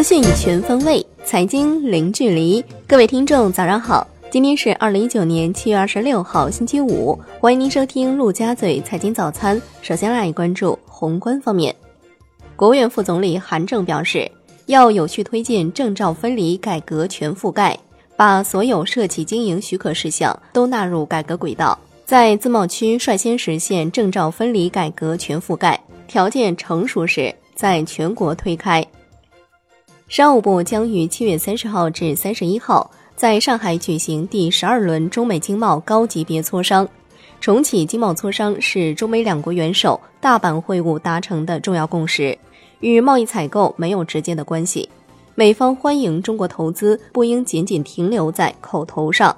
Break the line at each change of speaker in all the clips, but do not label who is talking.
资讯全方位，财经零距离。各位听众，早上好！今天是二零一九年七月二十六号，星期五。欢迎您收听陆家嘴财经早餐。首先来关注宏观方面，国务院副总理韩正表示，要有序推进证照分离改革全覆盖，把所有涉企经营许可事项都纳入改革轨道，在自贸区率先实现证照分离改革全覆盖，条件成熟时。在全国推开。商务部将于七月三十号至三十一号在上海举行第十二轮中美经贸高级别磋商。重启经贸磋商是中美两国元首大阪会晤达成的重要共识，与贸易采购没有直接的关系。美方欢迎中国投资，不应仅仅停留在口头上。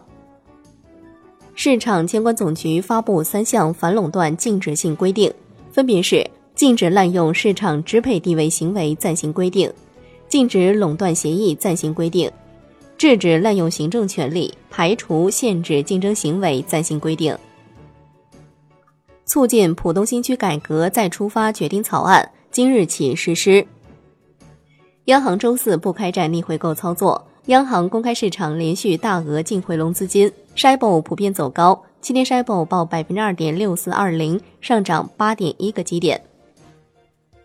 市场监管总局发布三项反垄断禁止性规定，分别是。禁止滥用市场支配地位行为暂行规定，禁止垄断协议暂行规定，制止滥用行政权力、排除限制竞争行为暂行规定。促进浦东新区改革再出发决定草案今日起实施。央行周四不开展逆回购操作，央行公开市场连续大额净回笼资金，SHIBO 普遍走高，七天 SHIBO 报百分之二点六四二零，上涨八点一个基点。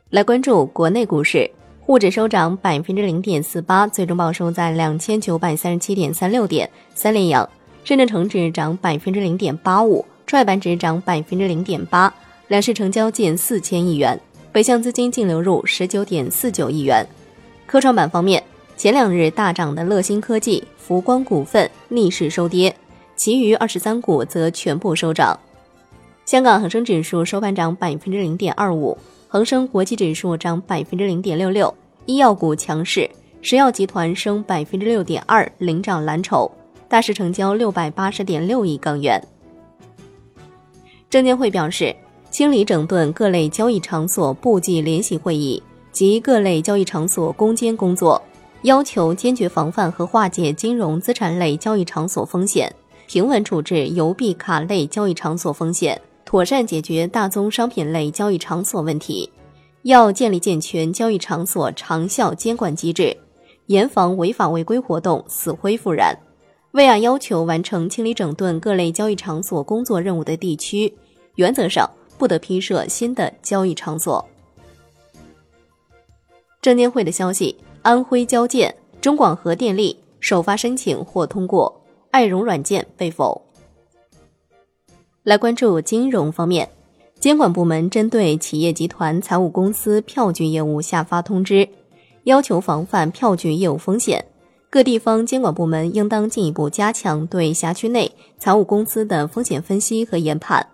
来关注国内股市，沪指收涨百分之零点四八，最终报收在两千九百三十七点三六点，三连阳。深圳成指涨百分之零点八五，创业板指涨百分之零点八，两市成交近四千亿元，北向资金净流入十九点四九亿元。科创板方面，前两日大涨的乐新科技、福光股份逆势收跌，其余二十三股则全部收涨。香港恒生指数收盘涨百分之零点二五。恒生国际指数涨百分之零点六六，医药股强势，石药集团升百分之六点二，领涨蓝筹。大市成交六百八十点六亿港元。证监会表示，清理整顿各类交易场所部际联席会议及各类交易场所攻坚工作，要求坚决防范和化解金融资产类交易场所风险，平稳处置邮币卡类交易场所风险。妥善解决大宗商品类交易场所问题，要建立健全交易场所长效监管机制，严防违法违规活动死灰复燃。为按要求完成清理整顿各类交易场所工作任务的地区，原则上不得批设新的交易场所。证监会的消息：安徽交建、中广核电力首发申请或通过，爱融软件被否。来关注金融方面，监管部门针对企业集团财务公司票据业务下发通知，要求防范票据业务风险。各地方监管部门应当进一步加强对辖区内财务公司的风险分析和研判。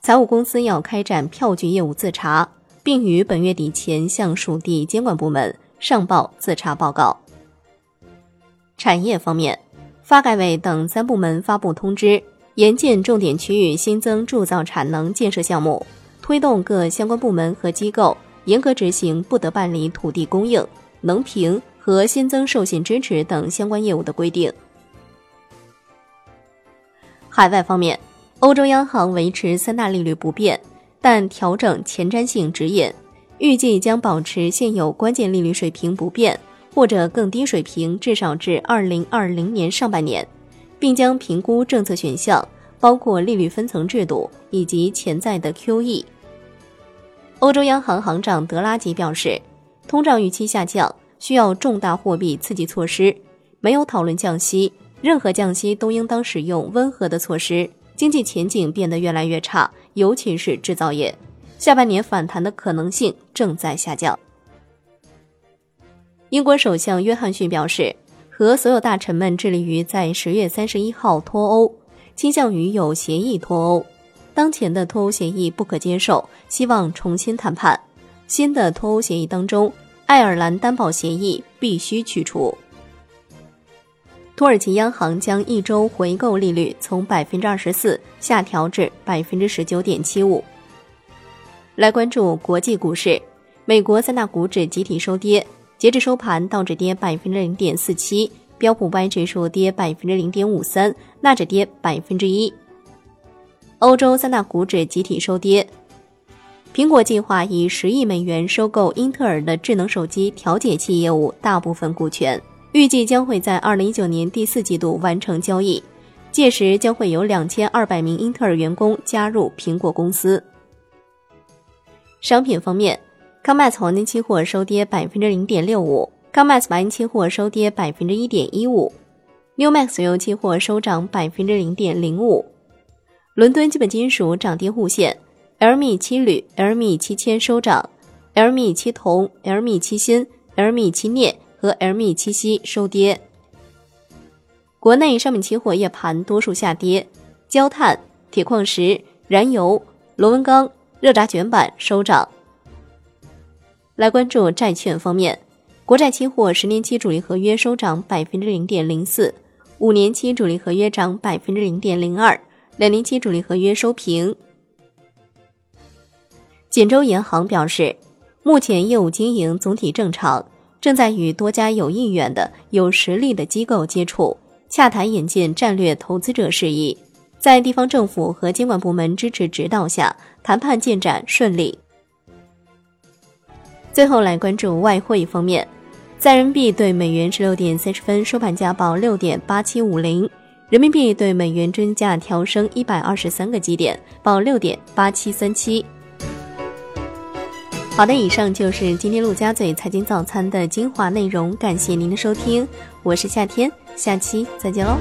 财务公司要开展票据业务自查，并于本月底前向属地监管部门上报自查报告。产业方面，发改委等三部门发布通知。严禁重点区域新增铸造产能建设项目，推动各相关部门和机构严格执行不得办理土地供应、能评和新增授信支持等相关业务的规定。海外方面，欧洲央行维持三大利率不变，但调整前瞻性指引，预计将保持现有关键利率水平不变，或者更低水平，至少至二零二零年上半年。并将评估政策选项，包括利率分层制度以及潜在的 QE。欧洲央行行长德拉吉表示，通胀预期下降需要重大货币刺激措施，没有讨论降息，任何降息都应当使用温和的措施。经济前景变得越来越差，尤其是制造业，下半年反弹的可能性正在下降。英国首相约翰逊表示。和所有大臣们致力于在十月三十一号脱欧，倾向于有协议脱欧。当前的脱欧协议不可接受，希望重新谈判。新的脱欧协议当中，爱尔兰担保协议必须去除。土耳其央行将一周回购利率从百分之二十四下调至百分之十九点七五。来关注国际股市，美国三大股指集体收跌。截至收盘，道指跌百分之零点四七，标普五百指数跌百分之零点五三，纳指跌百分之一。欧洲三大股指集体收跌，苹果计划以十亿美元收购英特尔的智能手机调节器业务大部分股权，预计将会在二零一九年第四季度完成交易，届时将会有两千二百名英特尔员工加入苹果公司。商品方面，COMEX 黄金期货收跌百分之零点六五，COMEX 白银期货收跌百分之一点一五，Newmax 原油期货收涨百分之零点零五。伦敦基本金属涨跌互现，LME 七铝、LME 七铅收涨，LME 七铜、LME 七锌、LME 七镍和 LME 七锡收跌。国内商品期货夜盘多数下跌，焦炭、铁矿石、燃油、螺纹钢。热轧卷板收涨。来关注债券方面，国债期货十年期主力合约收涨百分之零点零四，五年期主力合约涨百分之零点零二，两年期主力合约收平。锦州银行表示，目前业务经营总体正常，正在与多家有意愿的、有实力的机构接触，洽谈引进战略投资者事宜。在地方政府和监管部门支持指导下，谈判进展顺利。最后来关注外汇方面，在人民币对美元十六点三十分收盘价报六点八七五零，人民币对美元均价调升一百二十三个基点，报六点八七三七。好的，以上就是今天陆家嘴财经早餐的精华内容，感谢您的收听，我是夏天，下期再见喽。